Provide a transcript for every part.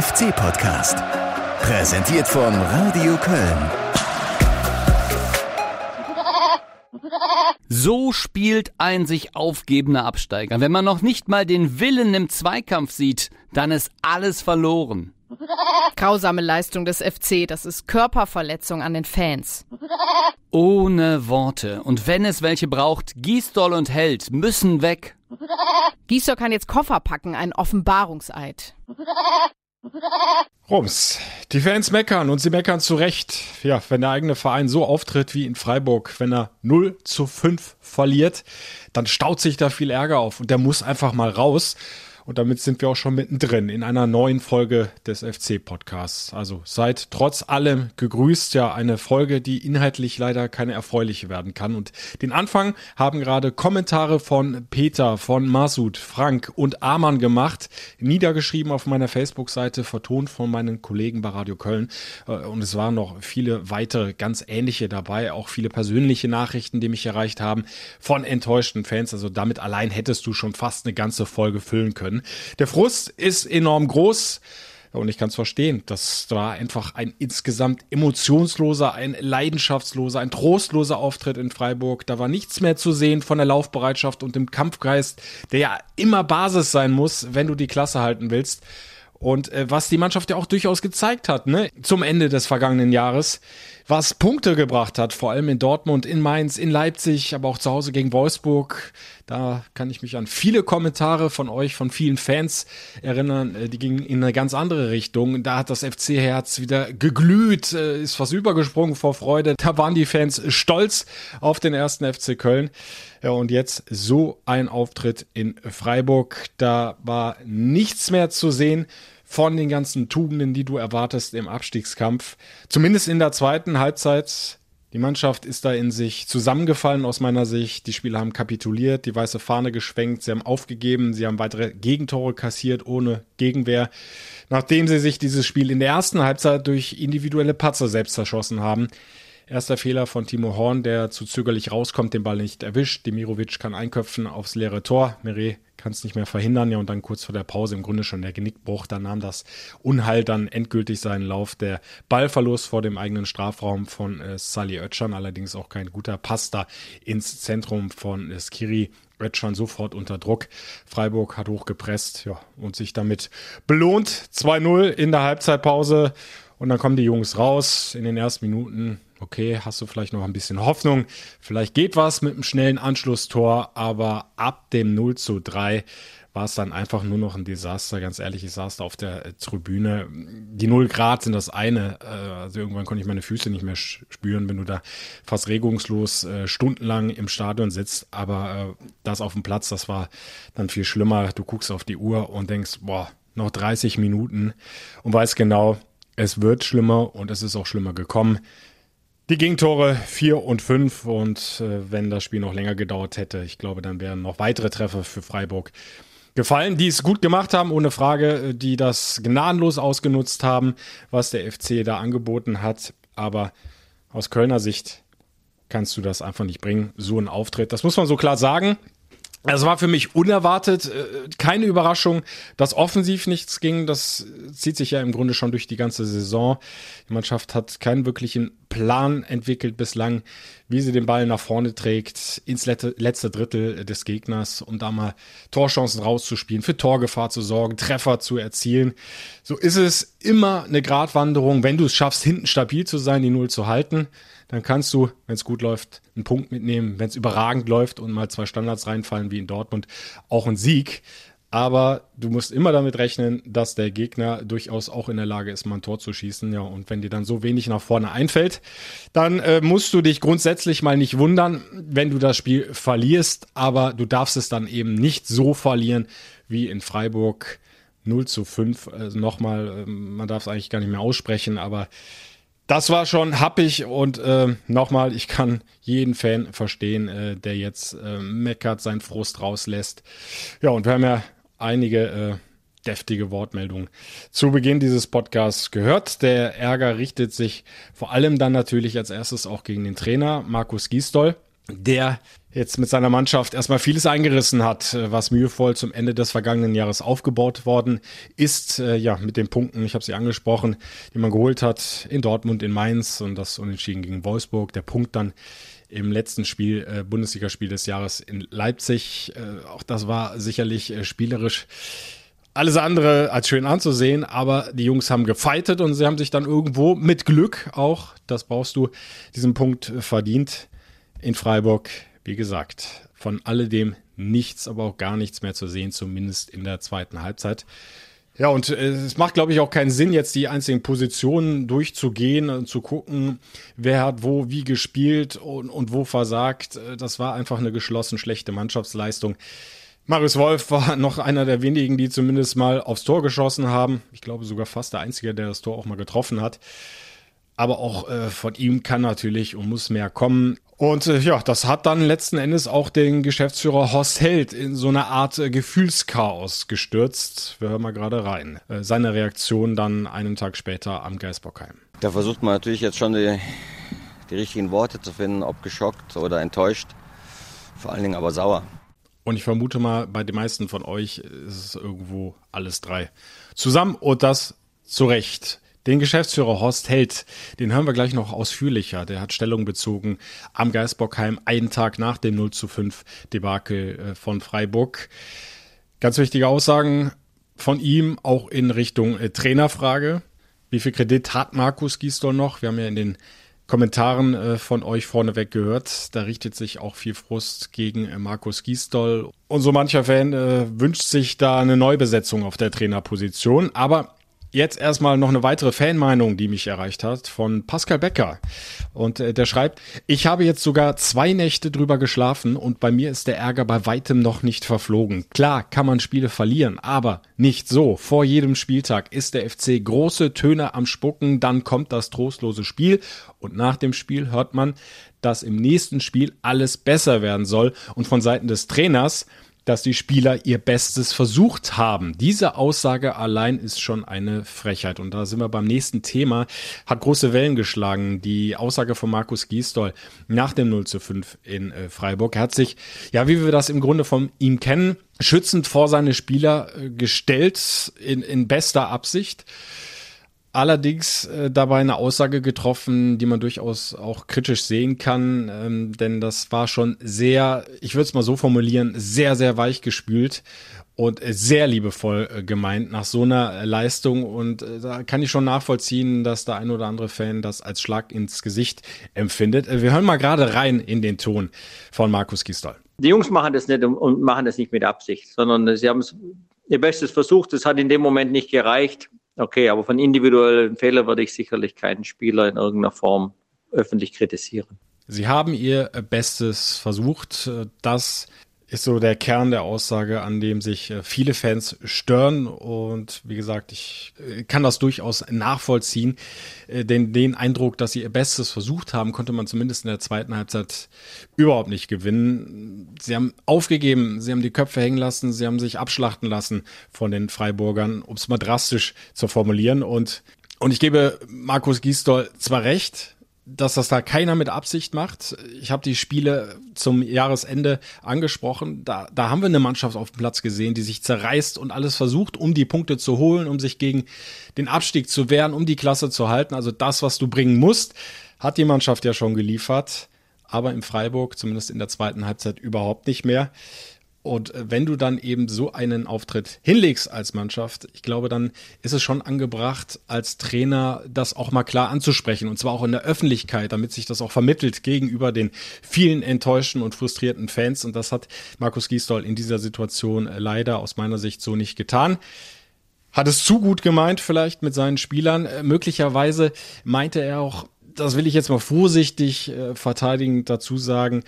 FC-Podcast. Präsentiert von Radio Köln. So spielt ein sich aufgebender Absteiger. Wenn man noch nicht mal den Willen im Zweikampf sieht, dann ist alles verloren. Grausame Leistung des FC, das ist Körperverletzung an den Fans. Ohne Worte. Und wenn es welche braucht, Gisdol und Held müssen weg. Gisdol kann jetzt Koffer packen, ein Offenbarungseid. Rums. Die Fans meckern und sie meckern zu Recht. Ja, wenn der eigene Verein so auftritt wie in Freiburg, wenn er 0 zu 5 verliert, dann staut sich da viel Ärger auf und der muss einfach mal raus. Und damit sind wir auch schon mittendrin in einer neuen Folge des FC-Podcasts. Also seid trotz allem gegrüßt. Ja, eine Folge, die inhaltlich leider keine erfreuliche werden kann. Und den Anfang haben gerade Kommentare von Peter, von Masud, Frank und Amann gemacht. Niedergeschrieben auf meiner Facebook-Seite, vertont von meinen Kollegen bei Radio Köln. Äh, und es waren noch viele weitere ganz ähnliche dabei. Auch viele persönliche Nachrichten, die mich erreicht haben von enttäuschten Fans. Also damit allein hättest du schon fast eine ganze Folge füllen können. Der Frust ist enorm groß. Und ich kann es verstehen. Das war einfach ein insgesamt emotionsloser, ein leidenschaftsloser, ein trostloser Auftritt in Freiburg. Da war nichts mehr zu sehen von der Laufbereitschaft und dem Kampfgeist, der ja immer Basis sein muss, wenn du die Klasse halten willst. Und äh, was die Mannschaft ja auch durchaus gezeigt hat, ne, zum Ende des vergangenen Jahres, was Punkte gebracht hat, vor allem in Dortmund, in Mainz, in Leipzig, aber auch zu Hause gegen Wolfsburg. Da kann ich mich an viele Kommentare von euch, von vielen Fans erinnern, äh, die gingen in eine ganz andere Richtung. Da hat das FC-Herz wieder geglüht, äh, ist fast übergesprungen vor Freude. Da waren die Fans stolz auf den ersten FC Köln. Ja, und jetzt so ein Auftritt in Freiburg. Da war nichts mehr zu sehen von den ganzen Tugenden, die du erwartest im Abstiegskampf. Zumindest in der zweiten Halbzeit. Die Mannschaft ist da in sich zusammengefallen aus meiner Sicht. Die Spieler haben kapituliert, die weiße Fahne geschwenkt, sie haben aufgegeben, sie haben weitere Gegentore kassiert ohne Gegenwehr, nachdem sie sich dieses Spiel in der ersten Halbzeit durch individuelle Patzer selbst zerschossen haben. Erster Fehler von Timo Horn, der zu zögerlich rauskommt, den Ball nicht erwischt. Demirovic kann einköpfen aufs leere Tor. Meret kann es nicht mehr verhindern. Ja, und dann kurz vor der Pause im Grunde schon der Genickbruch. Da nahm das Unheil dann endgültig seinen Lauf. Der Ballverlust vor dem eigenen Strafraum von äh, Sally Oetschan, allerdings auch kein guter Pass da ins Zentrum von äh, Skiri. Oetschan sofort unter Druck. Freiburg hat hochgepresst ja, und sich damit belohnt. 2-0 in der Halbzeitpause. Und dann kommen die Jungs raus in den ersten Minuten okay, hast du vielleicht noch ein bisschen Hoffnung, vielleicht geht was mit einem schnellen Anschlusstor, aber ab dem 0 zu 3 war es dann einfach nur noch ein Desaster. Ganz ehrlich, ich saß da auf der äh, Tribüne. Die 0 Grad sind das eine. Äh, also irgendwann konnte ich meine Füße nicht mehr spüren, wenn du da fast regungslos äh, stundenlang im Stadion sitzt. Aber das auf dem Platz, das war dann viel schlimmer. Du guckst auf die Uhr und denkst, boah, noch 30 Minuten und weißt genau, es wird schlimmer und es ist auch schlimmer gekommen. Die Gegentore 4 und 5 und äh, wenn das Spiel noch länger gedauert hätte, ich glaube, dann wären noch weitere Treffer für Freiburg gefallen, die es gut gemacht haben, ohne Frage, äh, die das gnadenlos ausgenutzt haben, was der FC da angeboten hat. Aber aus Kölner Sicht kannst du das einfach nicht bringen, so ein Auftritt. Das muss man so klar sagen. Es war für mich unerwartet, äh, keine Überraschung, dass offensiv nichts ging. Das zieht sich ja im Grunde schon durch die ganze Saison. Die Mannschaft hat keinen wirklichen Plan entwickelt bislang, wie sie den Ball nach vorne trägt, ins letzte Drittel des Gegners, um da mal Torchancen rauszuspielen, für Torgefahr zu sorgen, Treffer zu erzielen. So ist es immer eine Gratwanderung, wenn du es schaffst, hinten stabil zu sein, die Null zu halten dann kannst du, wenn es gut läuft, einen Punkt mitnehmen. Wenn es überragend läuft und mal zwei Standards reinfallen wie in Dortmund, auch ein Sieg. Aber du musst immer damit rechnen, dass der Gegner durchaus auch in der Lage ist, mal ein Tor zu schießen. Ja, und wenn dir dann so wenig nach vorne einfällt, dann äh, musst du dich grundsätzlich mal nicht wundern, wenn du das Spiel verlierst. Aber du darfst es dann eben nicht so verlieren wie in Freiburg 0 zu 5. Also nochmal, äh, man darf es eigentlich gar nicht mehr aussprechen, aber das war schon happig und äh, nochmal, ich kann jeden Fan verstehen, äh, der jetzt äh, meckert, seinen Frust rauslässt. Ja, und wir haben ja einige äh, deftige Wortmeldungen zu Beginn dieses Podcasts gehört. Der Ärger richtet sich vor allem dann natürlich als erstes auch gegen den Trainer Markus Gisdol. Der jetzt mit seiner Mannschaft erstmal vieles eingerissen hat, äh, was mühevoll zum Ende des vergangenen Jahres aufgebaut worden ist. Äh, ja, mit den Punkten, ich habe sie angesprochen, die man geholt hat in Dortmund, in Mainz und das Unentschieden gegen Wolfsburg. Der Punkt dann im letzten Spiel, äh, Bundesligaspiel des Jahres in Leipzig. Äh, auch das war sicherlich äh, spielerisch alles andere als schön anzusehen, aber die Jungs haben gefeitet und sie haben sich dann irgendwo mit Glück auch, das brauchst du, diesen Punkt verdient in Freiburg. Wie gesagt, von alledem nichts, aber auch gar nichts mehr zu sehen, zumindest in der zweiten Halbzeit. Ja, und äh, es macht, glaube ich, auch keinen Sinn, jetzt die einzelnen Positionen durchzugehen und zu gucken, wer hat wo wie gespielt und, und wo versagt. Äh, das war einfach eine geschlossen schlechte Mannschaftsleistung. Marius Wolf war noch einer der wenigen, die zumindest mal aufs Tor geschossen haben. Ich glaube sogar fast der Einzige, der das Tor auch mal getroffen hat. Aber auch äh, von ihm kann natürlich und muss mehr kommen. Und äh, ja, das hat dann letzten Endes auch den Geschäftsführer Horst Held in so eine Art äh, Gefühlschaos gestürzt. Wir hören mal gerade rein. Äh, seine Reaktion dann einen Tag später am Geisbockheim. Da versucht man natürlich jetzt schon die, die richtigen Worte zu finden, ob geschockt oder enttäuscht. Vor allen Dingen aber sauer. Und ich vermute mal, bei den meisten von euch ist es irgendwo alles drei. Zusammen und das zu Recht. Den Geschäftsführer Horst Held, den hören wir gleich noch ausführlicher. Der hat Stellung bezogen am Geisbockheim einen Tag nach dem 0 zu 5 Debakel äh, von Freiburg. Ganz wichtige Aussagen von ihm, auch in Richtung äh, Trainerfrage. Wie viel Kredit hat Markus Gisdol noch? Wir haben ja in den Kommentaren äh, von euch vorneweg gehört. Da richtet sich auch viel Frust gegen äh, Markus Gisdol. Und so mancher Fan äh, wünscht sich da eine Neubesetzung auf der Trainerposition. Aber Jetzt erstmal noch eine weitere Fanmeinung, die mich erreicht hat, von Pascal Becker. Und äh, der schreibt, ich habe jetzt sogar zwei Nächte drüber geschlafen und bei mir ist der Ärger bei weitem noch nicht verflogen. Klar kann man Spiele verlieren, aber nicht so. Vor jedem Spieltag ist der FC große Töne am Spucken, dann kommt das trostlose Spiel und nach dem Spiel hört man, dass im nächsten Spiel alles besser werden soll und von Seiten des Trainers dass die Spieler ihr Bestes versucht haben. Diese Aussage allein ist schon eine Frechheit. Und da sind wir beim nächsten Thema. Hat große Wellen geschlagen. Die Aussage von Markus Gisdol nach dem 0 zu 5 in äh, Freiburg. Er hat sich, ja, wie wir das im Grunde von ihm kennen, schützend vor seine Spieler äh, gestellt in, in bester Absicht allerdings äh, dabei eine Aussage getroffen, die man durchaus auch kritisch sehen kann, ähm, denn das war schon sehr, ich würde es mal so formulieren, sehr, sehr weich gespült und sehr liebevoll äh, gemeint nach so einer Leistung. Und äh, da kann ich schon nachvollziehen, dass der ein oder andere Fan das als Schlag ins Gesicht empfindet. Äh, wir hören mal gerade rein in den Ton von Markus Gistol. Die Jungs machen das nicht und machen das nicht mit Absicht, sondern sie haben ihr Bestes versucht. Es hat in dem Moment nicht gereicht. Okay, aber von individuellen Fehlern würde ich sicherlich keinen Spieler in irgendeiner Form öffentlich kritisieren. Sie haben ihr Bestes versucht. Das ist so der Kern der Aussage, an dem sich äh, viele Fans stören. Und wie gesagt, ich äh, kann das durchaus nachvollziehen. Äh, denn den Eindruck, dass sie ihr Bestes versucht haben, konnte man zumindest in der zweiten Halbzeit überhaupt nicht gewinnen. Sie haben aufgegeben, sie haben die Köpfe hängen lassen, sie haben sich abschlachten lassen von den Freiburgern, um es mal drastisch zu formulieren. Und, und ich gebe Markus Gisdol zwar recht, dass das da keiner mit Absicht macht. Ich habe die Spiele zum Jahresende angesprochen. Da, da haben wir eine Mannschaft auf dem Platz gesehen, die sich zerreißt und alles versucht, um die Punkte zu holen, um sich gegen den Abstieg zu wehren, um die Klasse zu halten. Also das, was du bringen musst, hat die Mannschaft ja schon geliefert. Aber im Freiburg, zumindest in der zweiten Halbzeit, überhaupt nicht mehr. Und äh, wenn du dann eben so einen Auftritt hinlegst als Mannschaft, ich glaube, dann ist es schon angebracht, als Trainer das auch mal klar anzusprechen. Und zwar auch in der Öffentlichkeit, damit sich das auch vermittelt gegenüber den vielen enttäuschten und frustrierten Fans. Und das hat Markus Gisdol in dieser Situation äh, leider aus meiner Sicht so nicht getan. Hat es zu gut gemeint vielleicht mit seinen Spielern. Äh, möglicherweise meinte er auch, das will ich jetzt mal vorsichtig äh, verteidigend dazu sagen,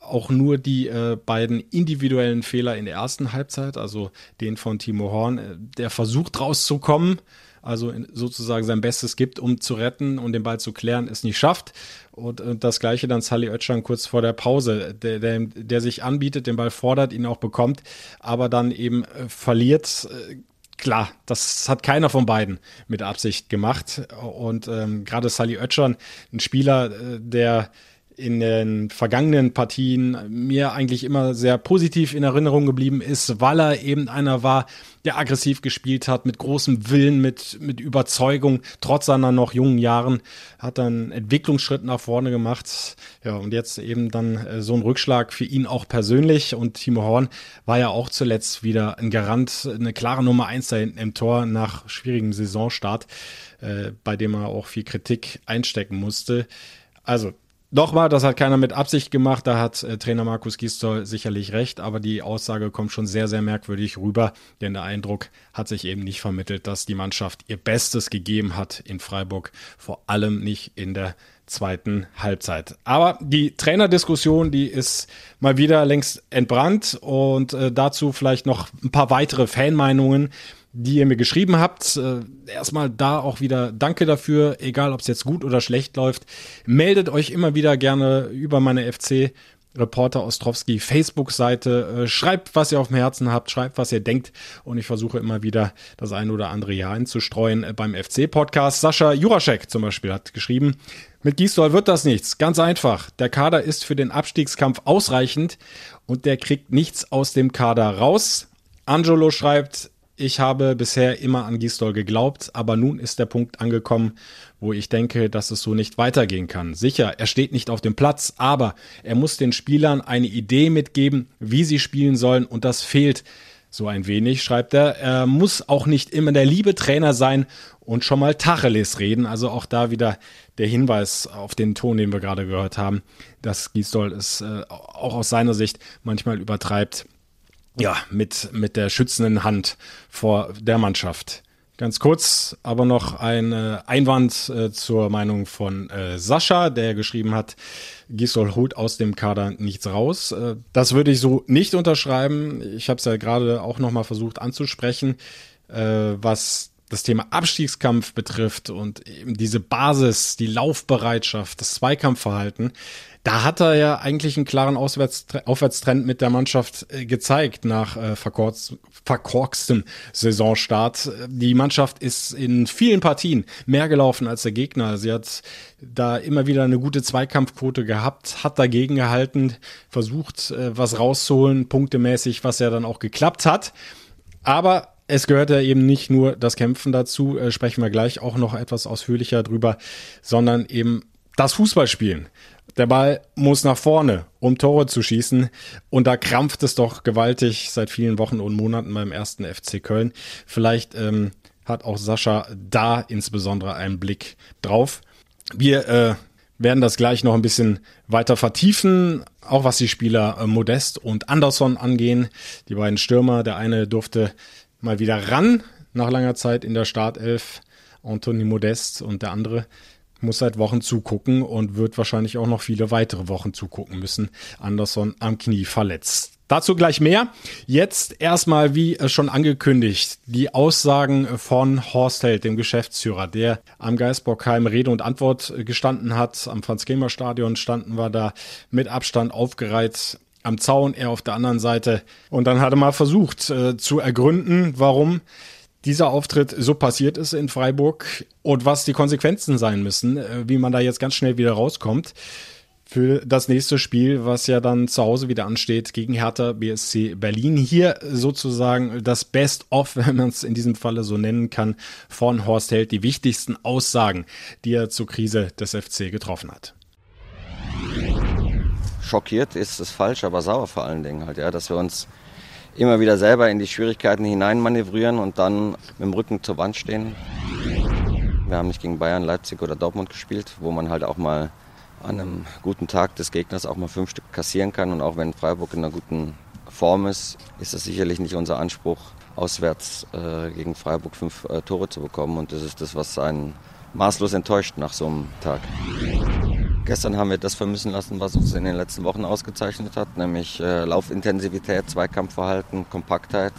auch nur die äh, beiden individuellen Fehler in der ersten Halbzeit, also den von Timo Horn, äh, der versucht rauszukommen, also in, sozusagen sein Bestes gibt, um zu retten und den Ball zu klären, es nicht schafft. Und, und das gleiche dann Sally Oetschan kurz vor der Pause, der, der, der sich anbietet, den Ball fordert, ihn auch bekommt, aber dann eben äh, verliert. Klar, das hat keiner von beiden mit Absicht gemacht. Und ähm, gerade Sally Oetschan, ein Spieler, äh, der in den vergangenen Partien mir eigentlich immer sehr positiv in Erinnerung geblieben ist, weil er eben einer war, der aggressiv gespielt hat, mit großem Willen, mit, mit Überzeugung, trotz seiner noch jungen Jahren, hat einen Entwicklungsschritt nach vorne gemacht. Ja, und jetzt eben dann äh, so ein Rückschlag für ihn auch persönlich. Und Timo Horn war ja auch zuletzt wieder ein Garant, eine klare Nummer eins da hinten im Tor nach schwierigem Saisonstart, äh, bei dem er auch viel Kritik einstecken musste. Also Nochmal, das hat keiner mit Absicht gemacht, da hat äh, Trainer Markus Gisdol sicherlich recht, aber die Aussage kommt schon sehr, sehr merkwürdig rüber, denn der Eindruck hat sich eben nicht vermittelt, dass die Mannschaft ihr Bestes gegeben hat in Freiburg, vor allem nicht in der zweiten Halbzeit. Aber die Trainerdiskussion, die ist mal wieder längst entbrannt. Und äh, dazu vielleicht noch ein paar weitere Fanmeinungen die ihr mir geschrieben habt. Äh, erstmal da auch wieder danke dafür, egal ob es jetzt gut oder schlecht läuft. Meldet euch immer wieder gerne über meine FC Reporter Ostrowski Facebook-Seite. Äh, schreibt, was ihr auf dem Herzen habt, schreibt, was ihr denkt. Und ich versuche immer wieder das ein oder andere Jahr einzustreuen äh, beim FC-Podcast. Sascha Juraschek zum Beispiel hat geschrieben, mit Gisdol wird das nichts. Ganz einfach. Der Kader ist für den Abstiegskampf ausreichend und der kriegt nichts aus dem Kader raus. Angelo schreibt, ich habe bisher immer an Gisdol geglaubt, aber nun ist der Punkt angekommen, wo ich denke, dass es so nicht weitergehen kann. Sicher, er steht nicht auf dem Platz, aber er muss den Spielern eine Idee mitgeben, wie sie spielen sollen und das fehlt so ein wenig, schreibt er. Er muss auch nicht immer der liebe Trainer sein und schon mal Tacheles reden. Also auch da wieder der Hinweis auf den Ton, den wir gerade gehört haben, dass Gisdol es äh, auch aus seiner Sicht manchmal übertreibt ja, mit, mit der schützenden Hand vor der Mannschaft. Ganz kurz, aber noch ein äh, Einwand äh, zur Meinung von äh, Sascha, der geschrieben hat, Gisdol holt aus dem Kader nichts raus. Äh, das würde ich so nicht unterschreiben. Ich habe es ja gerade auch nochmal versucht anzusprechen, äh, was das Thema Abstiegskampf betrifft und eben diese Basis, die Laufbereitschaft, das Zweikampfverhalten da hat er ja eigentlich einen klaren Aufwärtstrend mit der Mannschaft äh, gezeigt nach äh, verkorkstem Saisonstart. Die Mannschaft ist in vielen Partien mehr gelaufen als der Gegner. Sie hat da immer wieder eine gute Zweikampfquote gehabt, hat dagegen gehalten, versucht, äh, was rauszuholen, punktemäßig, was ja dann auch geklappt hat. Aber es gehört ja eben nicht nur das Kämpfen dazu, sprechen wir gleich auch noch etwas ausführlicher drüber, sondern eben das Fußballspielen. Der Ball muss nach vorne, um Tore zu schießen. Und da krampft es doch gewaltig seit vielen Wochen und Monaten beim ersten FC Köln. Vielleicht ähm, hat auch Sascha da insbesondere einen Blick drauf. Wir äh, werden das gleich noch ein bisschen weiter vertiefen, auch was die Spieler äh, Modest und Anderson angehen. Die beiden Stürmer, der eine durfte mal wieder ran nach langer Zeit in der Startelf, Anthony Modest und der andere muss seit Wochen zugucken und wird wahrscheinlich auch noch viele weitere Wochen zugucken müssen. Anderson am Knie verletzt. Dazu gleich mehr. Jetzt erstmal, wie schon angekündigt, die Aussagen von Horst Held, dem Geschäftsführer, der am Geisbockheim Rede und Antwort gestanden hat. Am Franz-Kremer-Stadion standen wir da mit Abstand aufgereiht am Zaun, er auf der anderen Seite. Und dann hat er mal versucht äh, zu ergründen, warum dieser Auftritt so passiert ist in Freiburg und was die Konsequenzen sein müssen, äh, wie man da jetzt ganz schnell wieder rauskommt für das nächste Spiel, was ja dann zu Hause wieder ansteht gegen Hertha BSC Berlin. Hier sozusagen das Best-of, wenn man es in diesem Falle so nennen kann, von Horst Held, die wichtigsten Aussagen, die er zur Krise des FC getroffen hat. Schockiert ist es falsch, aber sauer vor allen Dingen halt, ja, dass wir uns immer wieder selber in die Schwierigkeiten hineinmanövrieren und dann mit dem Rücken zur Wand stehen. Wir haben nicht gegen Bayern, Leipzig oder Dortmund gespielt, wo man halt auch mal an einem guten Tag des Gegners auch mal fünf Stück kassieren kann. Und auch wenn Freiburg in einer guten Form ist, ist das sicherlich nicht unser Anspruch, auswärts äh, gegen Freiburg fünf äh, Tore zu bekommen. Und das ist das, was einen maßlos enttäuscht nach so einem Tag. Gestern haben wir das vermissen lassen, was uns in den letzten Wochen ausgezeichnet hat, nämlich äh, Laufintensität, Zweikampfverhalten, Kompaktheit,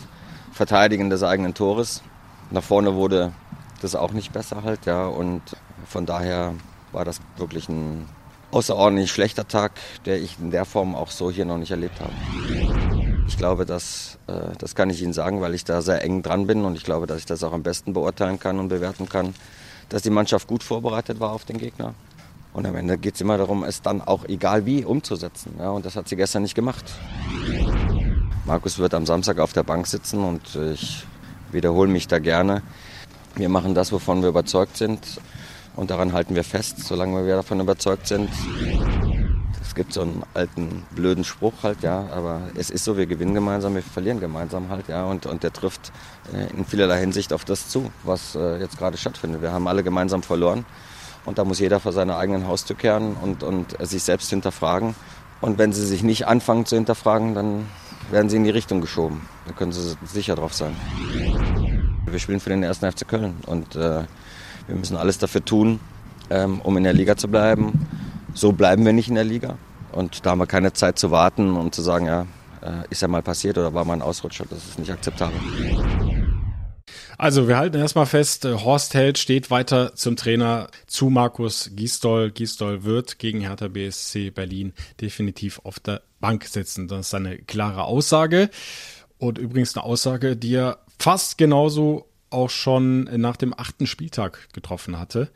Verteidigen des eigenen Tores. Nach vorne wurde das auch nicht besser halt, ja, und von daher war das wirklich ein außerordentlich schlechter Tag, der ich in der Form auch so hier noch nicht erlebt habe. Ich glaube, dass, äh, das kann ich Ihnen sagen, weil ich da sehr eng dran bin und ich glaube, dass ich das auch am besten beurteilen kann und bewerten kann, dass die Mannschaft gut vorbereitet war auf den Gegner Und am Ende geht es immer darum, es dann auch egal wie umzusetzen. Ja, und das hat sie gestern nicht gemacht. Markus wird am Samstag auf der Bank sitzen und ich wiederhole mich da gerne. Wir machen das, wovon wir überzeugt sind und daran halten wir fest, solange wir davon überzeugt sind. Es gibt so einen alten blöden Spruch halt, ja, aber es ist so, wir gewinnen gemeinsam, wir verlieren gemeinsam halt, ja, und, und der trifft äh, in vielerlei Hinsicht auf das zu, was äh, jetzt gerade stattfindet. Wir haben alle gemeinsam verloren und da muss jeder vor seiner eigenen Haustür kehren und, und sich selbst hinterfragen. Und wenn sie sich nicht anfangen zu hinterfragen, dann werden sie in die Richtung geschoben. Da können sie sicher drauf sein. Wir spielen für den ersten FC Köln und äh, wir müssen alles dafür tun, ähm, um in der Liga zu bleiben. So bleiben wir nicht in der Liga. Und da haben wir keine Zeit zu warten und zu sagen, ja, äh, ist ja mal passiert oder war mal ein Ausrutscher. Das ist nicht akzeptabel. Also wir halten erstmal fest, äh, Horst Held steht weiter zum Trainer zu Markus Gisdol. Gisdol wird gegen Hertha BSC Berlin definitiv auf der Bank sitzen. Das ist eine klare Aussage. Und übrigens eine Aussage, die er fast genauso auch schon nach dem achten Spieltag getroffen hatte,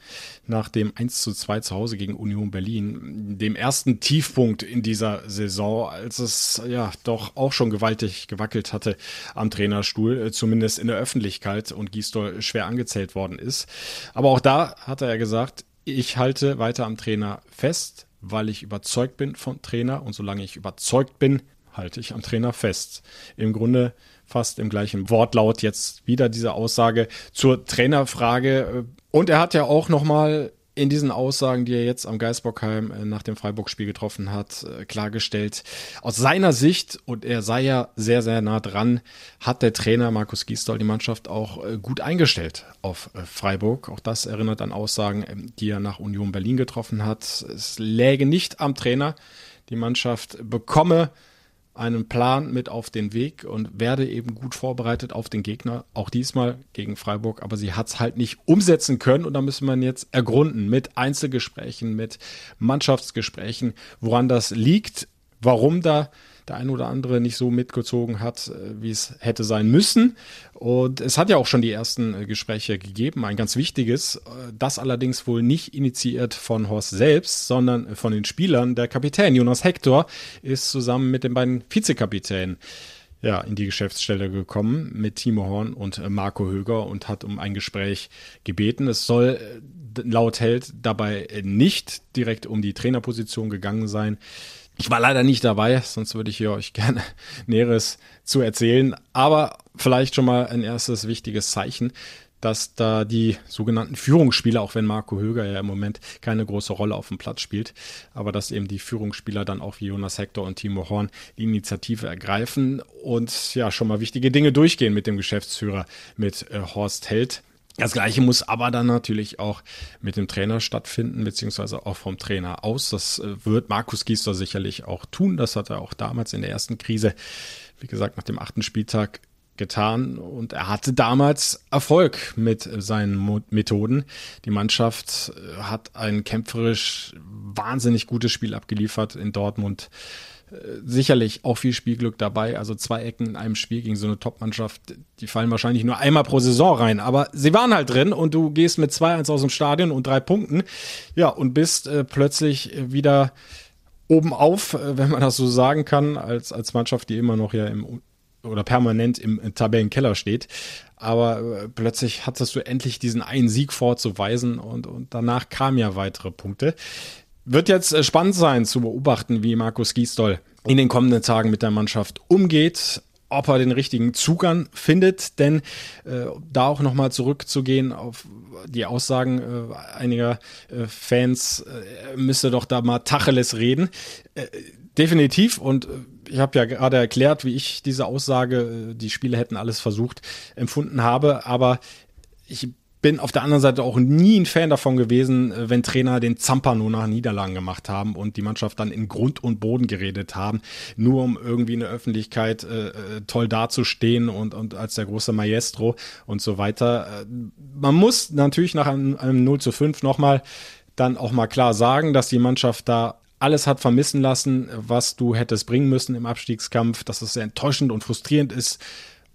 nach dem 1 zu 2 zu Hause gegen Union Berlin, dem ersten Tiefpunkt in dieser Saison, als es ja doch auch schon gewaltig gewackelt hatte am Trainerstuhl, äh, zumindest in der Öffentlichkeit und Gisdol schwer angezählt worden ist. Aber auch da hat er gesagt, ich halte weiter am Trainer fest, weil ich überzeugt bin vom Trainer und solange ich überzeugt bin, halte ich am Trainer fest. Im Grunde fast im gleichen Wortlaut jetzt wieder diese Aussage zur Trainerfrage. Und er hat ja auch nochmal in diesen Aussagen, die er jetzt am Geisbockheim äh, nach dem Freiburg-Spiel getroffen hat, äh, klargestellt, aus seiner Sicht, und er sei ja sehr, sehr nah dran, hat der Trainer Markus Gisdol die Mannschaft auch äh, gut eingestellt auf Freiburg. Auch das erinnert an Aussagen, ähm, die er nach Union Berlin getroffen hat. Es läge nicht am Trainer. Die Mannschaft bekomme einen Plan mit auf den Weg und werde eben gut vorbereitet auf den Gegner, auch diesmal gegen Freiburg, aber sie hat es halt nicht umsetzen können und da müssen wir jetzt ergründen mit Einzelgesprächen, mit Mannschaftsgesprächen, woran das liegt, warum da der ein oder andere nicht so mitgezogen hat, äh, wie es hätte sein müssen. Und es hat ja auch schon die ersten äh, Gespräche gegeben, ein ganz wichtiges, äh, das allerdings wohl nicht initiiert von Horst selbst, sondern von den Spielern. Der Kapitän Jonas Hector ist zusammen mit den beiden Vizekapitänen ja, in die Geschäftsstelle gekommen mit Timo Horn und Marco Höger und hat um ein Gespräch gebeten. Es soll laut Held dabei nicht direkt um die Trainerposition gegangen sein. Ich war leider nicht dabei, sonst würde ich hier euch gerne Näheres zu erzählen. Aber vielleicht schon mal ein erstes wichtiges Zeichen, dass da die sogenannten Führungsspieler, auch wenn Marco Höger ja im Moment keine große Rolle auf dem Platz spielt, aber dass eben die Führungsspieler dann auch wie Jonas Hector und Timo Horn die Initiative ergreifen und ja schon mal wichtige Dinge durchgehen mit dem Geschäftsführer, mit äh, Horst Held. Das gleiche muss aber dann natürlich auch mit dem Trainer stattfinden, beziehungsweise auch vom Trainer aus. Das äh, wird Markus Giester sicherlich auch tun. Das hat er auch damals in der ersten Krise, wie gesagt, nach dem achten Spieltag getan und er hatte damals Erfolg mit seinen Methoden. Die Mannschaft äh, hat ein kämpferisch wahnsinnig gutes Spiel abgeliefert in Dortmund sicherlich auch viel Spielglück dabei. Also zwei Ecken in einem Spiel gegen so eine Top-Mannschaft, die fallen wahrscheinlich nur einmal pro Saison rein. Aber sie waren halt drin und du gehst mit 2-1 aus dem Stadion und drei Punkten. Ja, und bist äh, plötzlich wieder oben auf, äh, wenn man das so sagen kann, als, als Mannschaft, die immer noch ja im oder permanent im Tabellenkeller steht. Aber äh, plötzlich hattest du endlich diesen einen Sieg vorzuweisen und, und danach kamen ja weitere Punkte. Wird jetzt äh, spannend sein zu beobachten, wie Markus Giesdoll in den kommenden Tagen mit der Mannschaft umgeht ob er den richtigen Zugang findet, denn äh, da auch nochmal zurückzugehen auf die Aussagen äh, einiger äh, Fans, äh, müsste doch da mal Tacheles reden. Äh, definitiv. Und ich habe ja gerade erklärt, wie ich diese Aussage, die Spiele hätten alles versucht, empfunden habe, aber ich bin auf der anderen Seite auch nie ein Fan davon gewesen, äh, wenn Trainer den Zamper nur nach Niederlagen gemacht haben und die Mannschaft dann in Grund und Boden geredet haben, nur um irgendwie in der Öffentlichkeit äh, äh toll dazustehen und, und als der große Maestro und so weiter. Äh, man muss natürlich nach einem, einem 0 zu 5 nochmal dann auch mal klar sagen, dass die Mannschaft da alles hat vermissen lassen, was du hättest bringen müssen im Abstiegskampf, dass es sehr enttäuschend und frustrierend ist,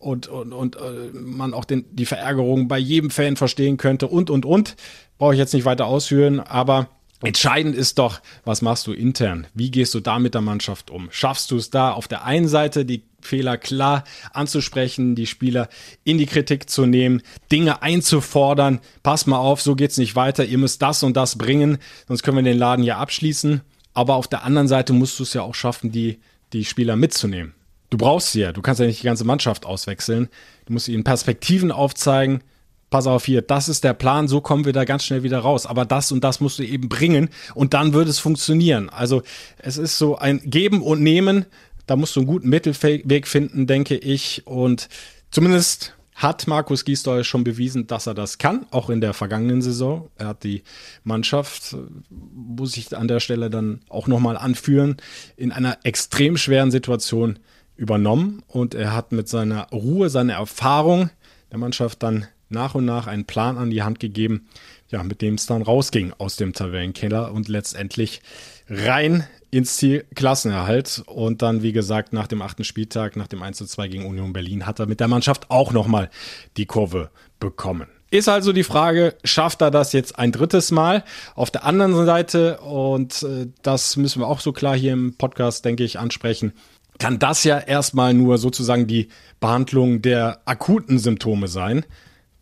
und, und, und äh, man auch den, die Verärgerung bei jedem Fan verstehen könnte und, und, und. Brauche ich jetzt nicht weiter ausführen, aber Entscheidend ist doch, was machst du intern? Wie gehst du da mit der Mannschaft um? Schaffst du es da auf der einen Seite, die Fehler klar anzusprechen, die Spieler in die Kritik zu nehmen, Dinge einzufordern. Pass mal auf, so geht's nicht weiter. Ihr müsst das und das bringen, sonst können wir den Laden ja abschließen. Aber auf der anderen Seite musst du es ja auch schaffen, die, die Spieler mitzunehmen. Du brauchst sie ja. Du kannst ja nicht die ganze Mannschaft auswechseln. Du musst ihnen Perspektiven aufzeigen. Pass auf hier, das ist der Plan, so kommen wir da ganz schnell wieder raus. Aber das und das musst du eben bringen und dann wird es funktionieren. Also es ist so ein Geben und Nehmen da musst du einen guten Mittelweg finden, denke ich. Und zumindest hat Markus Gisdol schon bewiesen, dass er das kann, auch in der vergangenen Saison. Er hat die Mannschaft, muss ich an der Stelle dann auch nochmal anführen, in einer extrem schweren Situation übernommen und er hat mit seiner Ruhe, seiner Erfahrung der Mannschaft dann nach und nach einen Plan an die Hand gegeben, ja, mit dem es dann rausging aus dem Tabellenkeller und letztendlich rein ins Ziel Klassenerhalt. Und dann, wie gesagt, nach dem achten Spieltag, nach dem 1 zu 2 gegen Union Berlin, hat er mit der Mannschaft auch nochmal die Kurve bekommen. Ist also die Frage, schafft er das jetzt ein drittes Mal? Auf der anderen Seite, und äh, das müssen wir auch so klar hier im Podcast, denke ich, ansprechen, kann das ja erstmal nur sozusagen die Behandlung der akuten Symptome sein,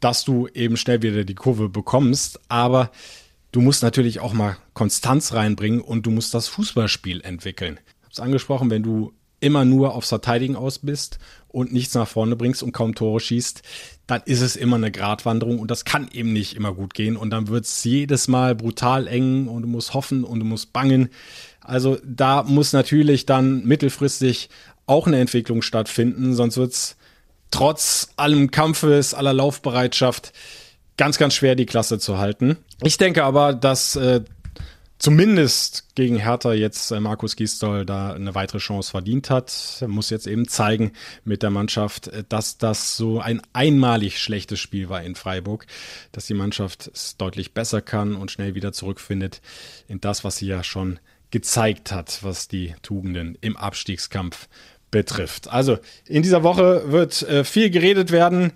dass du eben schnell wieder die Kurve bekommst. Aber du musst natürlich auch mal Konstanz reinbringen und du musst das Fußballspiel entwickeln. Ich habe es angesprochen, wenn du immer nur aufs Verteidigen aus bist und nichts nach vorne bringst und kaum Tore schießt, dann ist es immer eine Gratwanderung und das kann eben nicht immer gut gehen und dann wird es jedes Mal brutal eng und du musst hoffen und du musst bangen. Also da muss natürlich dann mittelfristig auch eine Entwicklung stattfinden, sonst wird es trotz allem Kampfes, aller Laufbereitschaft ganz, ganz schwer, die Klasse zu halten. Ich denke aber, dass äh, zumindest gegen Hertha jetzt äh, Markus Gisdol da eine weitere Chance verdient hat. Er muss jetzt eben zeigen mit der Mannschaft, äh, dass das so ein einmalig schlechtes Spiel war in Freiburg, dass die Mannschaft es deutlich besser kann und schnell wieder zurückfindet in das, was sie ja schon gezeigt hat, was die Tugenden im Abstiegskampf betrifft. Also in dieser Woche wird äh, viel geredet werden.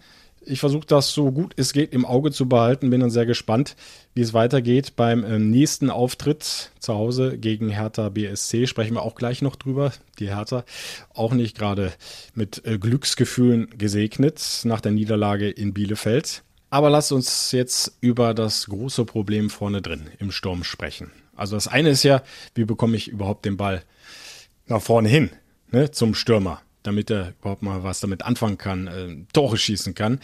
Ich versuche das so gut es geht im Auge zu behalten. Bin dann sehr gespannt, wie es weitergeht beim äh, nächsten Auftritt zu Hause gegen Hertha BSC. Sprechen wir auch gleich noch drüber. Die Hertha auch nicht gerade mit äh, Glücksgefühlen gesegnet nach der Niederlage in Bielefeld. Aber lasst uns jetzt über das große Problem vorne drin im Sturm sprechen. Also das eine ist ja, wie bekomme ich überhaupt den Ball nach vorne hin ne, zum Stürmer? Damit er überhaupt mal was damit anfangen kann, äh, Tore schießen kann.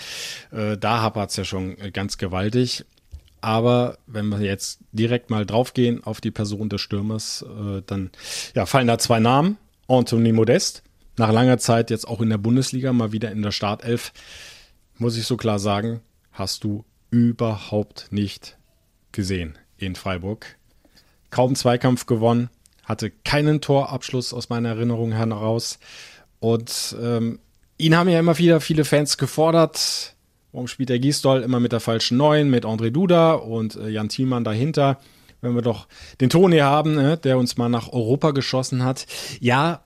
Äh, da hapert es ja schon äh, ganz gewaltig. Aber wenn wir jetzt direkt mal draufgehen auf die Person des Stürmers, äh, dann ja, fallen da zwei Namen. Anthony Modest, nach langer Zeit jetzt auch in der Bundesliga, mal wieder in der Startelf, muss ich so klar sagen, hast du überhaupt nicht gesehen in Freiburg. Kaum Zweikampf gewonnen, hatte keinen Torabschluss aus meiner Erinnerung heraus. Und ähm, ihn haben ja immer wieder viele Fans gefordert. Warum spielt der Gisdol immer mit der falschen Neun, mit André Duda und äh, Jan Thielmann dahinter? Wenn wir doch den Toni haben, äh, der uns mal nach Europa geschossen hat. Ja,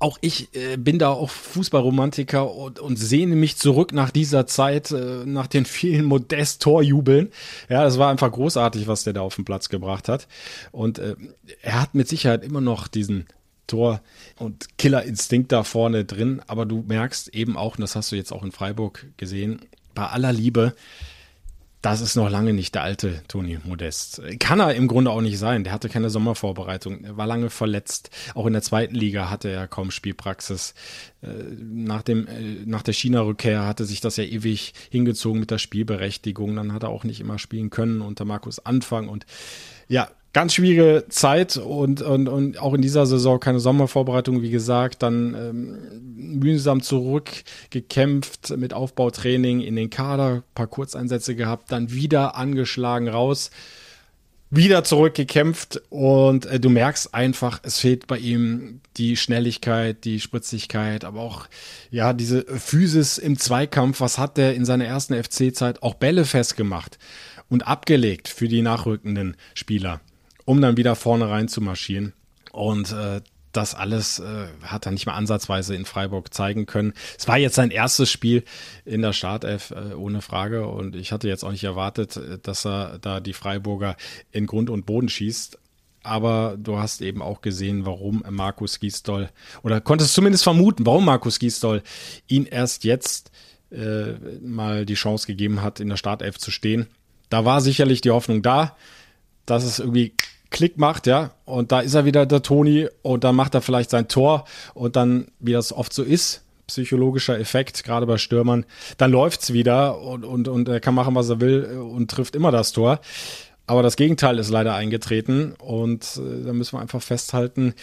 auch ich äh, bin da auch Fußballromantiker und, und sehne mich zurück nach dieser Zeit, äh, nach den vielen Modest-Torjubeln. Ja, das war einfach großartig, was der da auf den Platz gebracht hat. Und äh, er hat mit Sicherheit immer noch diesen Tor und Killerinstinkt da vorne drin. Aber du merkst eben auch, und das hast du jetzt auch in Freiburg gesehen, bei aller Liebe, das ist noch lange nicht der alte Toni Modest. Kann er im Grunde auch nicht sein. Der hatte keine Sommervorbereitung. Er war lange verletzt. Auch in der zweiten Liga hatte er kaum Spielpraxis. Äh, nach, dem, äh, nach der China-Rückkehr hatte sich das ja ewig hingezogen mit der Spielberechtigung. Dann hat er auch nicht immer spielen können unter Markus Anfang. Und ja, ganz schwierige Zeit und, und, und auch in dieser Saison keine Sommervorbereitung, wie gesagt, dann ähm, mühsam zurückgekämpft mit Aufbautraining in den Kader, paar Kurzeinsätze gehabt, dann wieder angeschlagen raus, wieder zurückgekämpft und äh, du merkst einfach, es fehlt bei ihm die Schnelligkeit, die Spritzigkeit, aber auch ja diese Physis im Zweikampf. Was hat der in seiner ersten FC-Zeit auch Bälle festgemacht und abgelegt für die nachrückenden Spieler? Um dann wieder vorne rein zu marschieren. Und äh, das alles äh, hat er nicht mal ansatzweise in Freiburg zeigen können. Es war jetzt sein erstes Spiel in der Startelf, äh, ohne Frage. Und ich hatte jetzt auch nicht erwartet, äh, dass er da die Freiburger in Grund und Boden schießt. Aber du hast eben auch gesehen, warum Markus Gisdol, oder konntest zumindest vermuten, warum Markus Gisdol ihn erst jetzt äh, mal die Chance gegeben hat, in der Startelf zu stehen. Da war sicherlich die Hoffnung da, dass es irgendwie Klick macht, ja, und da ist er wieder der Toni und dann macht er vielleicht sein Tor und dann, wie das oft so ist, psychologischer Effekt, gerade bei Stürmern, dann läuft's wieder und, und, und er kann machen, was er will und trifft immer das Tor. Aber das Gegenteil ist leider eingetreten und äh, da müssen wir einfach festhalten,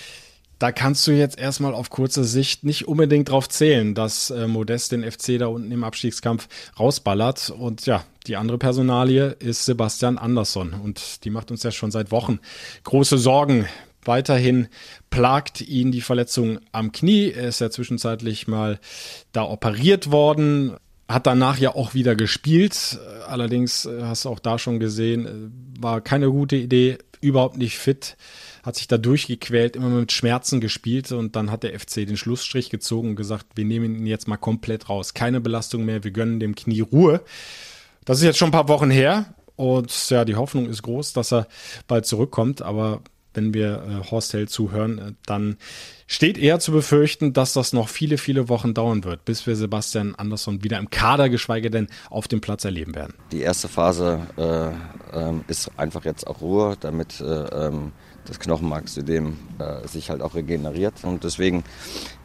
da kannst du jetzt erstmal auf kurze Sicht nicht unbedingt drauf zählen, dass äh, Modest den FC da unten im Abstiegskampf rausballert. Und ja, die andere Personalie ist Sebastian Andersson. Und die macht uns ja schon seit Wochen große Sorgen. Weiterhin plagt ihn die Verletzung am Knie. Er ist ja zwischenzeitlich mal da operiert worden hat danach ja auch wieder gespielt. Allerdings äh, hast du auch da schon gesehen, äh, war keine gute Idee, überhaupt nicht fit hat sich da durchgequält, immer mit Schmerzen gespielt und dann hat der FC den Schlussstrich gezogen und gesagt, wir nehmen ihn jetzt mal komplett raus. Keine Belastung mehr, wir gönnen dem Knie Ruhe. Das ist jetzt schon ein paar Wochen her und ja, die Hoffnung ist groß, dass er bald zurückkommt, aber wenn wir äh, Horst Held zuhören, äh, dann steht eher zu befürchten, dass das noch viele, viele Wochen dauern wird, bis wir Sebastian Andersson wieder im Kader, geschweige denn auf dem Platz erleben werden. Die erste Phase äh, ähm, ist einfach jetzt auch Ruhe, damit das Knochenmarksystem äh, sich halt auch regeneriert. Und deswegen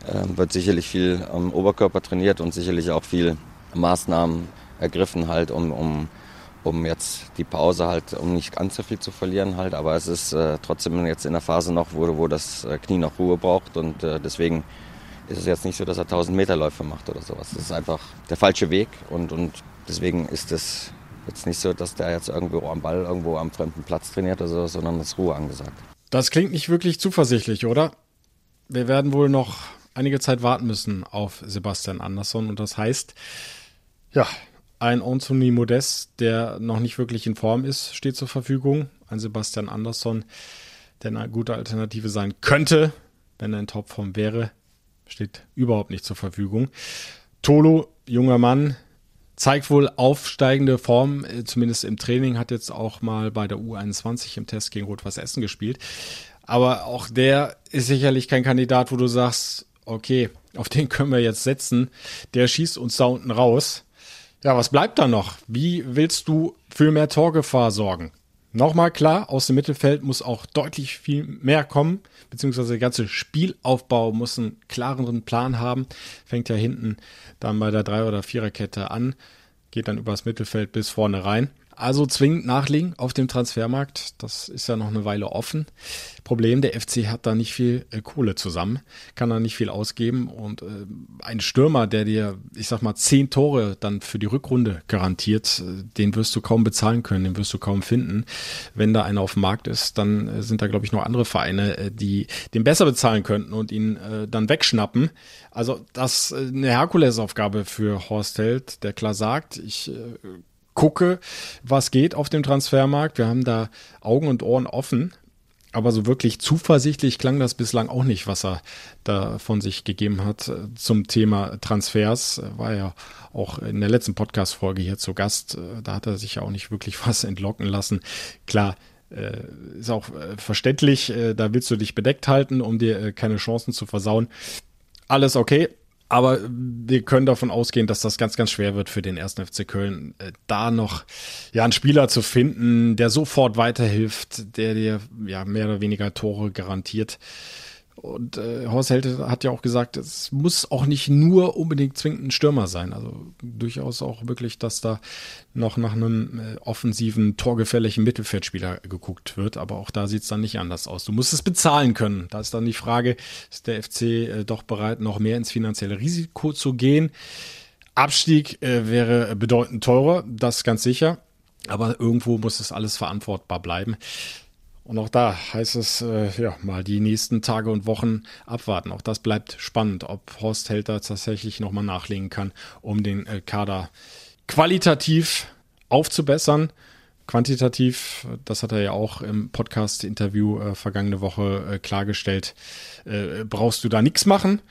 äh, wird sicherlich viel am Oberkörper trainiert und sicherlich auch viel Maßnahmen ergriffen, halt, um, um, um jetzt die Pause halt, um nicht ganz so viel zu verlieren halt. Aber es ist äh, trotzdem jetzt in der Phase noch, wo, wo das äh, Knie noch Ruhe braucht und äh, deswegen ist es jetzt nicht so, dass er 1000 Meter Läufe macht oder sowas. Das ist einfach der falsche Weg und, und deswegen ist es Jetzt nicht so, dass der jetzt irgendwo am Ball irgendwo am fremden Platz trainiert oder so, sondern ist Ruhe angesagt. Das klingt nicht wirklich zuversichtlich, oder? Wir werden wohl noch einige Zeit warten müssen auf Sebastian Andersson und das heißt, ja, ein Anthony Modest, der noch nicht wirklich in Form ist, steht zur Verfügung. Ein Sebastian Andersson, der eine gute Alternative sein könnte, wenn er in Topform wäre, steht überhaupt nicht zur Verfügung. Tolo, junger Mann, zeigt wohl aufsteigende Form, äh, zumindest im Training, hat jetzt auch mal bei der U21 im Test gegen Rot-Was Essen gespielt. Aber auch der ist sicherlich kein Kandidat, wo du sagst, okay, auf den können wir jetzt setzen. Der schießt uns da unten raus. Ja, was bleibt da noch? Wie willst du für mehr Torgefahr sorgen? Nochmal klar, aus dem Mittelfeld muss auch deutlich viel mehr kommen, beziehungsweise der ganze Spielaufbau muss einen klareren Plan haben. Fängt ja hinten dann bei der Drei- oder Viererkette an, geht dann übers Mittelfeld bis vorne rein. Also zwingend nachlegen auf dem Transfermarkt. Das ist ja noch eine Weile offen. Problem, der FC hat da nicht viel äh, Kohle zusammen, kann da nicht viel ausgeben. Und äh, ein Stürmer, der dir, ich sag mal, zehn Tore dann für die Rückrunde garantiert, äh, den wirst du kaum bezahlen können, den wirst du kaum finden. Wenn da einer auf dem Markt ist, dann äh, sind da, glaube ich, noch andere Vereine, äh, die den besser bezahlen könnten und ihn äh, dann wegschnappen. Also das ist eine Herkulesaufgabe für Horst Held, der klar sagt, ich gucke, was geht auf dem Transfermarkt. Wir haben da Augen und Ohren offen. Aber so wirklich zuversichtlich klang das bislang auch nicht, was er da von sich gegeben hat äh, zum Thema Transfers. War ja auch in der letzten Podcast-Folge hier zu Gast. Äh, da hat er sich ja auch nicht wirklich was entlocken lassen. Klar, äh, ist auch verständlich, da willst du dich bedeckt halten, um dir keine Chancen zu versauen. Alles okay. Aber wir können davon ausgehen, dass das ganz, ganz schwer wird für den ersten FC Köln, äh, da noch ja einen Spieler zu finden, der sofort weiterhilft, der dir ja mehr oder weniger Tore garantiert. Und äh, Horst Held hat ja auch gesagt, es muss auch nicht nur unbedingt zwingend ein Stürmer sein. Also durchaus auch wirklich, dass da noch nach einem äh, offensiven, torgefährlichen Mittelfeldspieler geguckt wird. Aber auch da sieht es dann nicht anders aus. Du musst es bezahlen können. Da ist dann die Frage, ist der FC äh, doch bereit, noch mehr ins finanzielle Risiko zu gehen? Abstieg äh, wäre bedeutend teurer, das ganz sicher. Aber irgendwo muss es alles verantwortbar bleiben. Und auch da heißt es, äh, ja, mal die nächsten Tage und Wochen abwarten. Auch das bleibt spannend, ob Horst Helter tatsächlich nochmal nachlegen kann, um den äh, Kader qualitativ aufzubessern. quantitativ, das hat er ja auch im Podcast-Interview äh, vergangene Woche äh, klargestellt, äh, brauchst du da nichts machen.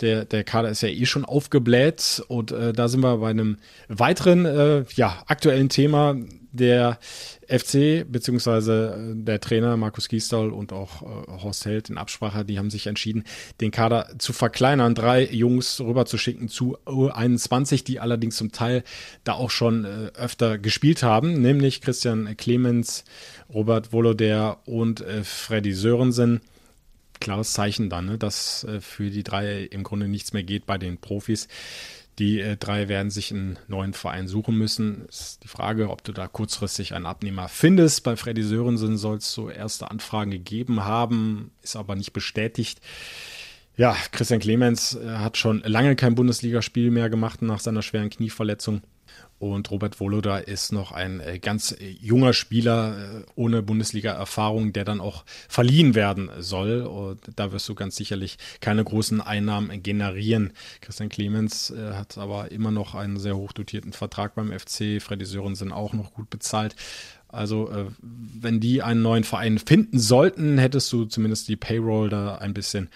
Der, der Kader ist ja eh schon aufgebläht und äh, da sind wir bei einem weiteren äh, ja, aktuellen Thema. Der FC bzw. Äh, der Trainer Markus Giesdal und auch äh, Horst Held in Absprache, die haben sich entschieden, den Kader zu verkleinern, drei Jungs rüberzuschicken zu U21, die allerdings zum Teil da auch schon äh, öfter gespielt haben, nämlich Christian Clemens, Robert Woloder und äh, Freddy Sörensen klares Zeichen dann, ne, dass äh, für die drei im Grunde nichts mehr geht bei den Profis. Die äh, drei werden sich einen neuen Verein suchen müssen. Ist die Frage, ob du da kurzfristig einen Abnehmer findest. Bei Freddy Sörensen soll es so erste Anfragen gegeben haben, ist aber nicht bestätigt. Ja, Christian Clemens äh, hat schon lange kein Bundesligaspiel mehr gemacht nach seiner schweren Knieverletzung. Und Robert Woloda ist noch ein äh, ganz äh, junger Spieler äh, ohne Bundesliga-Erfahrung, der dann auch verliehen werden soll. Und da wirst du ganz sicherlich keine großen Einnahmen generieren. Christian Clemens hat aber immer noch einen sehr hochdotierten Vertrag beim FC. Freddy Sörensen auch noch gut bezahlt. Also, wenn die einen neuen Verein finden sollten, hättest du zumindest die Payroll da ein bisschen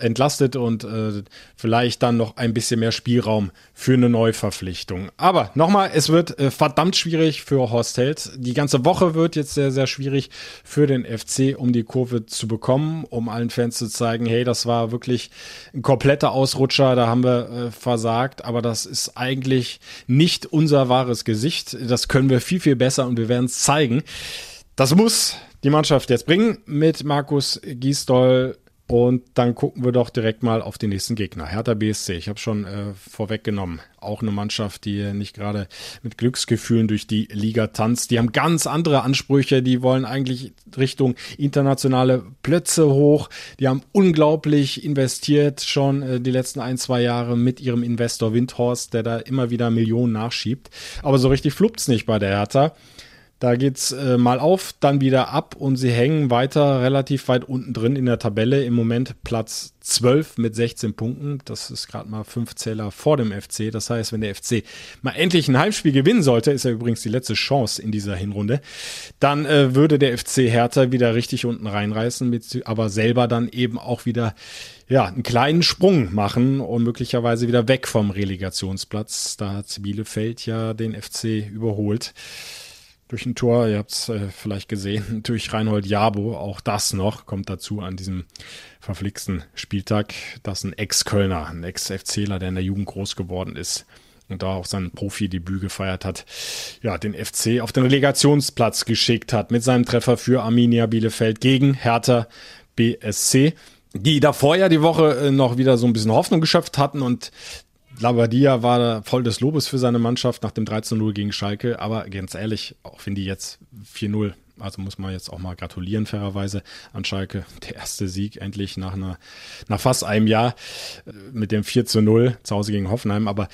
entlastet und äh, vielleicht dann noch ein bisschen mehr Spielraum für eine Neuverpflichtung. Aber nochmal, es wird äh, verdammt schwierig für Horst Held. Die ganze Woche wird jetzt sehr, sehr schwierig für den FC, um die Kurve zu bekommen, um allen Fans zu zeigen, hey, das war wirklich ein kompletter Ausrutscher, da haben wir äh, versagt, aber das ist eigentlich nicht unser wahres Gesicht. Das können wir viel, viel besser und wir werden es zeigen. Das muss die Mannschaft jetzt bringen mit Markus Giesdoll und dann gucken wir doch direkt mal auf den nächsten Gegner. Hertha BSC. Ich habe schon äh, vorweggenommen. Auch eine Mannschaft, die nicht gerade mit Glücksgefühlen durch die Liga tanzt. Die haben ganz andere Ansprüche. Die wollen eigentlich Richtung internationale Plätze hoch. Die haben unglaublich investiert schon äh, die letzten ein, zwei Jahre mit ihrem Investor Windhorst, der da immer wieder Millionen nachschiebt. Aber so richtig fluppt's nicht bei der Hertha. Da geht's äh, mal auf, dann wieder ab und sie hängen weiter relativ weit unten drin in der Tabelle. Im Moment Platz 12 mit 16 Punkten. Das ist gerade mal fünf Zähler vor dem FC. Das heißt, wenn der FC mal endlich ein Heimspiel gewinnen sollte, ist ja übrigens die letzte Chance in dieser Hinrunde, dann äh, würde der FC Hertha wieder richtig unten reinreißen, mit, aber selber dann eben auch wieder ja, einen kleinen Sprung machen und möglicherweise wieder weg vom Relegationsplatz. Da hat Bielefeld ja den FC überholt durch ein Tor, ihr habt es äh, vielleicht gesehen, durch Reinhold Jabo, auch das noch, kommt dazu an diesem verflixten Spieltag, dass ein Ex-Kölner, ein Ex-FCler, der in der Jugend groß geworden ist und da auch sein Profi-Debüt gefeiert hat, ja, den FC auf den Relegationsplatz geschickt hat mit seinem Treffer für Arminia Bielefeld gegen Hertha BSC die davor ja die Woche äh, noch wieder so ein bisschen Hoffnung geschöpft hatten und Labadia war voll des Lobes für seine Mannschaft nach dem 13-0 gegen Schalke, aber ganz ehrlich, auch wenn die jetzt 4-0 also muss man jetzt auch mal gratulieren, fairerweise an Schalke. Der erste Sieg endlich nach einer, nach fast einem Jahr äh, mit dem 4 zu 0 zu Hause gegen Hoffenheim. Aber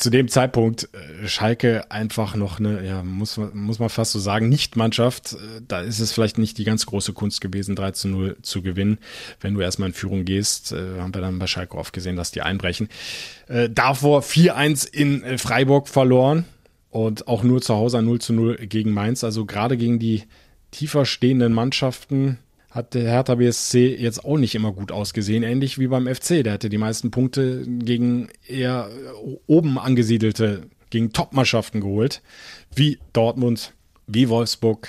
zu dem Zeitpunkt äh, Schalke einfach noch eine, ja, muss, muss man fast so sagen, Nicht-Mannschaft. Äh, da ist es vielleicht nicht die ganz große Kunst gewesen, 3 zu 0 zu gewinnen. Wenn du erstmal in Führung gehst, äh, haben wir dann bei Schalke oft gesehen, dass die einbrechen. Davor 4-1 in Freiburg verloren und auch nur zu Hause 0 zu 0 gegen Mainz. Also gerade gegen die tiefer stehenden Mannschaften hat der Hertha BSC jetzt auch nicht immer gut ausgesehen, ähnlich wie beim FC. Der hatte die meisten Punkte gegen eher oben angesiedelte, gegen Top-Mannschaften geholt, wie Dortmund, wie Wolfsburg,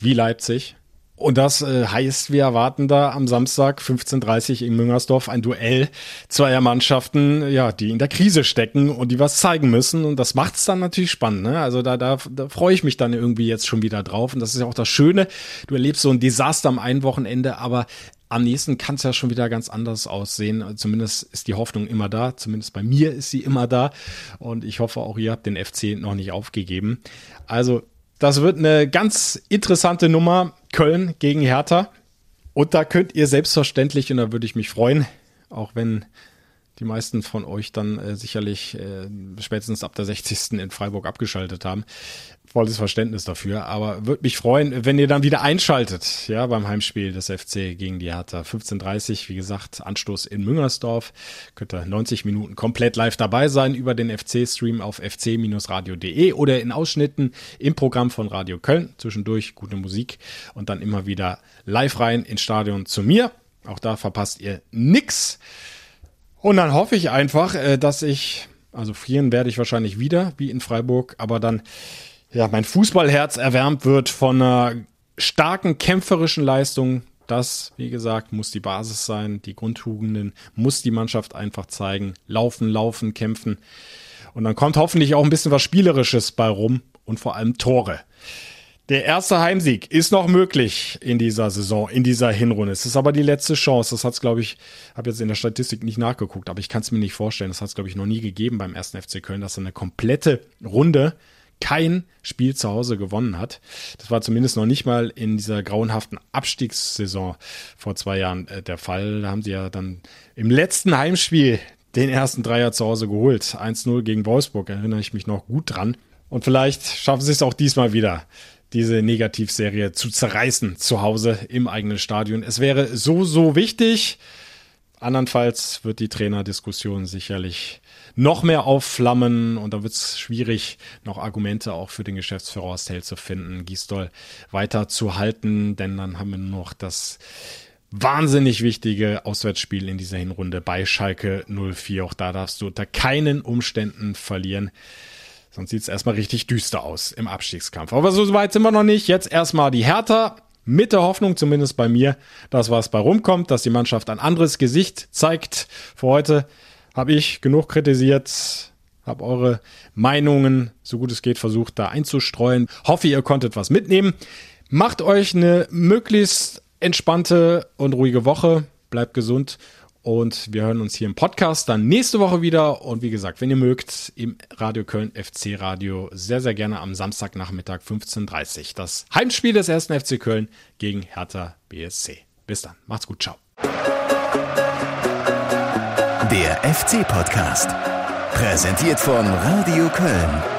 wie Leipzig. Und das äh, heißt, wir erwarten da am Samstag 15.30 in Müngersdorf ein Duell zweier Mannschaften, ja, die in der Krise stecken und die was zeigen müssen. Und das macht's dann natürlich spannend. Ne? Also da, da, da freue ich mich dann irgendwie jetzt schon wieder drauf. Und das ist ja auch das Schöne. Du erlebst so ein Desaster am einen Wochenende, aber am nächsten kann es ja schon wieder ganz anders aussehen. Zumindest ist die Hoffnung immer da. Zumindest bei mir ist sie immer da. Und ich hoffe auch, ihr habt den FC noch nicht aufgegeben. Also das wird eine ganz interessante Nummer. Köln gegen Hertha. Und da könnt ihr selbstverständlich, und da würde ich mich freuen, auch wenn die meisten von euch dann äh, sicherlich äh, spätestens ab der 60. in Freiburg abgeschaltet haben, volles Verständnis dafür. Aber würde mich freuen, wenn ihr dann wieder einschaltet, ja, beim Heimspiel des FC gegen die Hertha. 15.30 wie gesagt, Anstoß in Müngersdorf. Könnt ihr 90 Minuten komplett live dabei sein über den FC-Stream auf fc-radio.de oder in Ausschnitten im Programm von Radio Köln. Zwischendurch gute Musik und dann immer wieder live rein ins Stadion zu mir. Auch da verpasst ihr nix. Und dann hoffe ich einfach, äh, dass ich, also frieren werde ich wahrscheinlich wieder, wie in Freiburg, aber dann ja, mein Fußballherz erwärmt wird von einer starken kämpferischen Leistung. Das, wie gesagt, muss die Basis sein. Die Grundtugenden muss die Mannschaft einfach zeigen. Laufen, laufen, kämpfen. Und dann kommt hoffentlich auch ein bisschen was Spielerisches bei rum und vor allem Tore. Der erste Heimsieg ist noch möglich in dieser Saison, in dieser Hinrunde. Es ist aber die letzte Chance. Das hat es, glaube ich, habe jetzt in der Statistik nicht nachgeguckt, aber ich kann es mir nicht vorstellen. Das hat es, glaube ich, noch nie gegeben beim ersten FC Köln, dass eine komplette Runde kein Spiel zu Hause gewonnen hat. Das war zumindest noch nicht mal in dieser grauenhaften Abstiegssaison vor zwei Jahren äh, der Fall. Da haben sie ja dann im letzten Heimspiel den ersten Dreier zu Hause geholt. 1-0 gegen Wolfsburg, erinnere ich mich noch gut dran. Und vielleicht schaffen sie es auch diesmal wieder, diese Negativserie zu zerreißen zu Hause im eigenen Stadion. Es wäre so, so wichtig. Andernfalls wird die Trainerdiskussion sicherlich noch mehr aufflammen und da wird es schwierig, noch Argumente auch für den Geschäftsführer Horst Held zu finden, Gisdol weiter zu halten, denn dann haben wir noch das wahnsinnig wichtige Auswärtsspiel in dieser Hinrunde bei Schalke 04. Auch da darfst du unter keinen Umständen verlieren. Sonst sieht es erstmal richtig düster aus im Abstiegskampf. Aber so weit sind wir noch nicht. Jetzt erstmal die Hertha mit der Hoffnung, zumindest bei mir, dass was bei rumkommt, dass die Mannschaft ein anderes Gesicht zeigt. Für heute habe ich genug kritisiert, habe eure Meinungen, so gut es geht, versucht da einzustreuen. Hoffe, ihr konntet was mitnehmen. Macht euch eine möglichst entspannte und ruhige Woche. Bleibt gesund und wir hören uns hier im Podcast dann nächste Woche wieder. Und wie gesagt, wenn ihr mögt, im Radio Köln FC Radio sehr, sehr gerne am Samstagnachmittag 15.30 Uhr. Das Heimspiel des ersten FC Köln gegen Hertha BSC. Bis dann. Macht's gut. Ciao. Der FC-Podcast. Präsentiert von Radio Köln.